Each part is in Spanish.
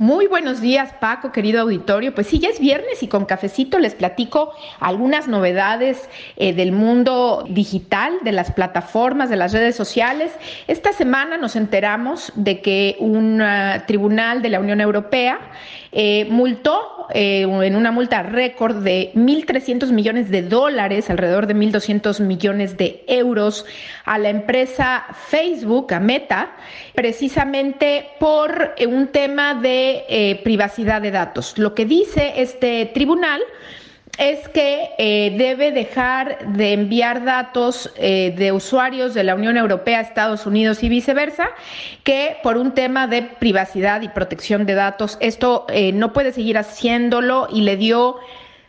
Muy buenos días, Paco, querido auditorio. Pues sí, ya es viernes y con cafecito les platico algunas novedades eh, del mundo digital, de las plataformas, de las redes sociales. Esta semana nos enteramos de que un ah, tribunal de la Unión Europea eh, multó eh, en una multa récord de 1.300 millones de dólares, alrededor de 1.200 millones de euros, a la empresa Facebook, a Meta, precisamente por un tema de eh, privacidad de datos. Lo que dice este tribunal es que eh, debe dejar de enviar datos eh, de usuarios de la Unión Europea Estados Unidos y viceversa, que por un tema de privacidad y protección de datos, esto no puede seguir haciéndolo y le dio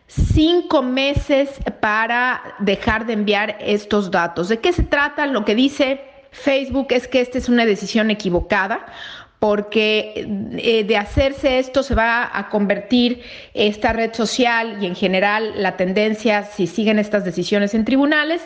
cinco meses para dejar de enviar estos datos. ¿De qué se trata? Lo que dice Facebook es que esta es una decisión equivocada porque eh, de hacerse esto se va a convertir esta red social y en general la tendencia, si siguen estas decisiones en tribunales,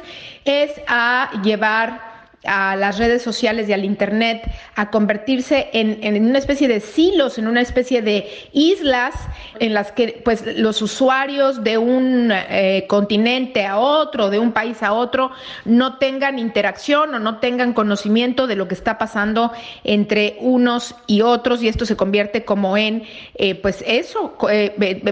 es a llevar a las redes sociales y al Internet a convertirse en, una especie de silos, en una especie de islas en las que pues, los usuarios de un eh, continente a otro, de un país a otro, no tengan interacción o no tengan conocimiento de lo que está pasando entre unos y otros y esto se convierte como en, eh, pues eso, eh,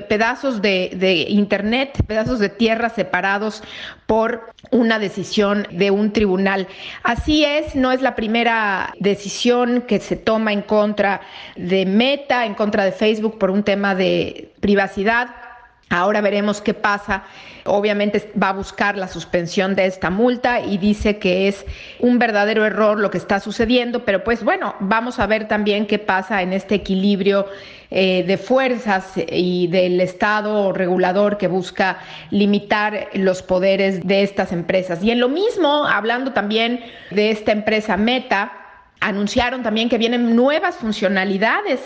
pedazos de, de Internet, pedazos de tierra separados por una decisión de un tribunal. Así es, no es la primera decisión que se toma en contra de Meta, en contra de Facebook por un tema de privacidad. Ahora veremos qué pasa. Obviamente va a buscar la suspensión de esta multa y dice que es un verdadero error lo que está sucediendo, pero pues bueno, vamos a ver también qué pasa en este equilibrio eh, de fuerzas y del Estado regulador que busca limitar los poderes de estas empresas. Y en lo mismo, hablando también de esta empresa Meta, Anunciaron también que vienen nuevas funcionalidades.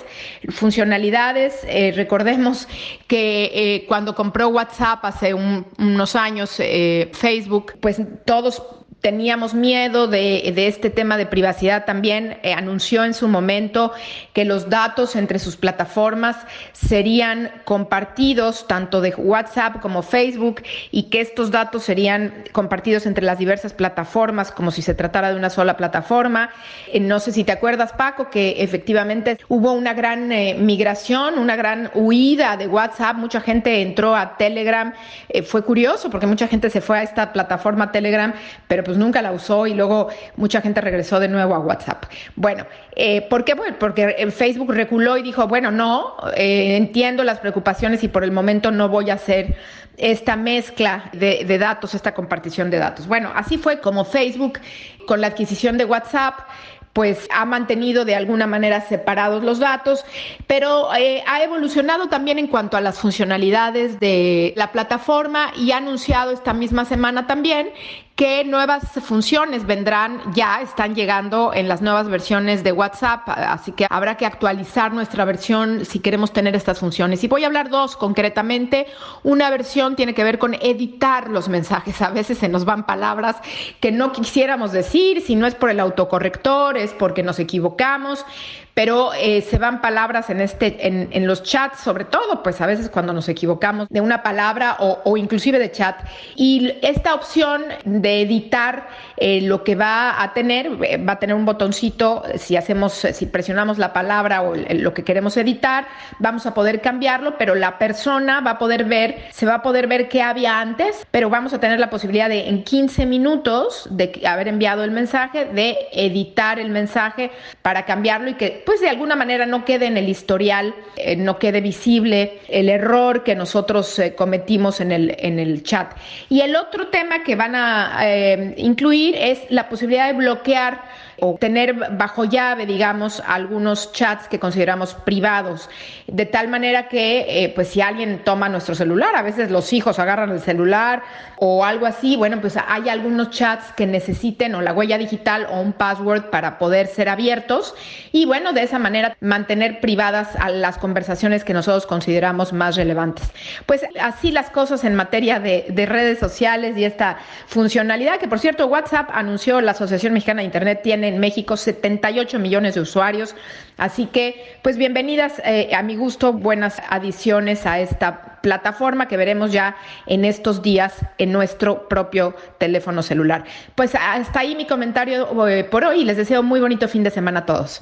Funcionalidades, eh, recordemos que eh, cuando compró WhatsApp hace unos años, eh, Facebook, pues todos teníamos miedo de, este tema de privacidad también. Eh, anunció en su momento que los datos entre sus plataformas serían compartidos tanto de WhatsApp como Facebook y que estos datos serían compartidos entre las diversas plataformas como si se tratara de una sola plataforma. Eh, no sé si te acuerdas, Paco, que efectivamente hubo una gran eh, migración, una gran huida de WhatsApp. Mucha gente entró a Telegram. fue curioso porque mucha gente se fue a esta plataforma Telegram, pero pues pues nunca la usó y luego mucha gente regresó de nuevo a WhatsApp. Bueno, eh, ¿por qué? Bueno, porque Facebook reculó y dijo, bueno, no, eh, entiendo las preocupaciones y por el momento no voy a hacer esta mezcla de, de datos, esta compartición de datos. Bueno, así fue como Facebook con la adquisición de WhatsApp pues ha mantenido de alguna manera separados los datos, pero eh, ha evolucionado también en cuanto a las funcionalidades de la plataforma y ha anunciado esta misma semana también que nuevas funciones vendrán, ya están llegando en las nuevas versiones de WhatsApp, así que habrá que actualizar nuestra versión si queremos tener estas funciones. Y voy a hablar dos concretamente. Una versión tiene que ver con editar los mensajes. A veces se nos van palabras que no quisiéramos decir, si no es por el autocorrector, porque nos equivocamos pero eh, se van palabras en, este, en, en, los chats, sobre todo, pues a veces cuando nos equivocamos de una palabra o, o inclusive de chat. Y esta opción de editar eh, lo que va a tener, eh, va a tener un botoncito, si hacemos, si presionamos la palabra o lo que queremos editar, vamos a poder cambiarlo, pero la persona va a poder ver, se va a poder ver qué había antes, pero vamos a tener la posibilidad de en 15 minutos de haber enviado el mensaje, de editar el mensaje para cambiarlo y que pues de alguna manera no quede en el historial, eh, no quede visible el error que nosotros eh, cometimos en el, en el chat. Y el otro tema que van a eh, incluir es la posibilidad de bloquear o tener bajo llave, digamos, algunos chats que consideramos privados, de tal manera que, eh, pues si alguien toma nuestro celular, a veces los hijos agarran el celular o algo así, bueno, pues hay algunos chats que necesiten o la huella digital o un password para poder ser abiertos y bueno, de esa manera mantener privadas las conversaciones que nosotros consideramos más relevantes. Pues así las cosas en materia de, de redes sociales y esta funcionalidad que, por cierto, WhatsApp anunció, la Asociación Mexicana de Internet tiene en México 78 millones de usuarios. Así que, pues bienvenidas eh, a mi gusto, buenas adiciones a esta plataforma que veremos ya en estos días en nuestro propio teléfono celular. Pues hasta ahí mi comentario eh, por hoy. Les deseo muy bonito fin de semana a todos.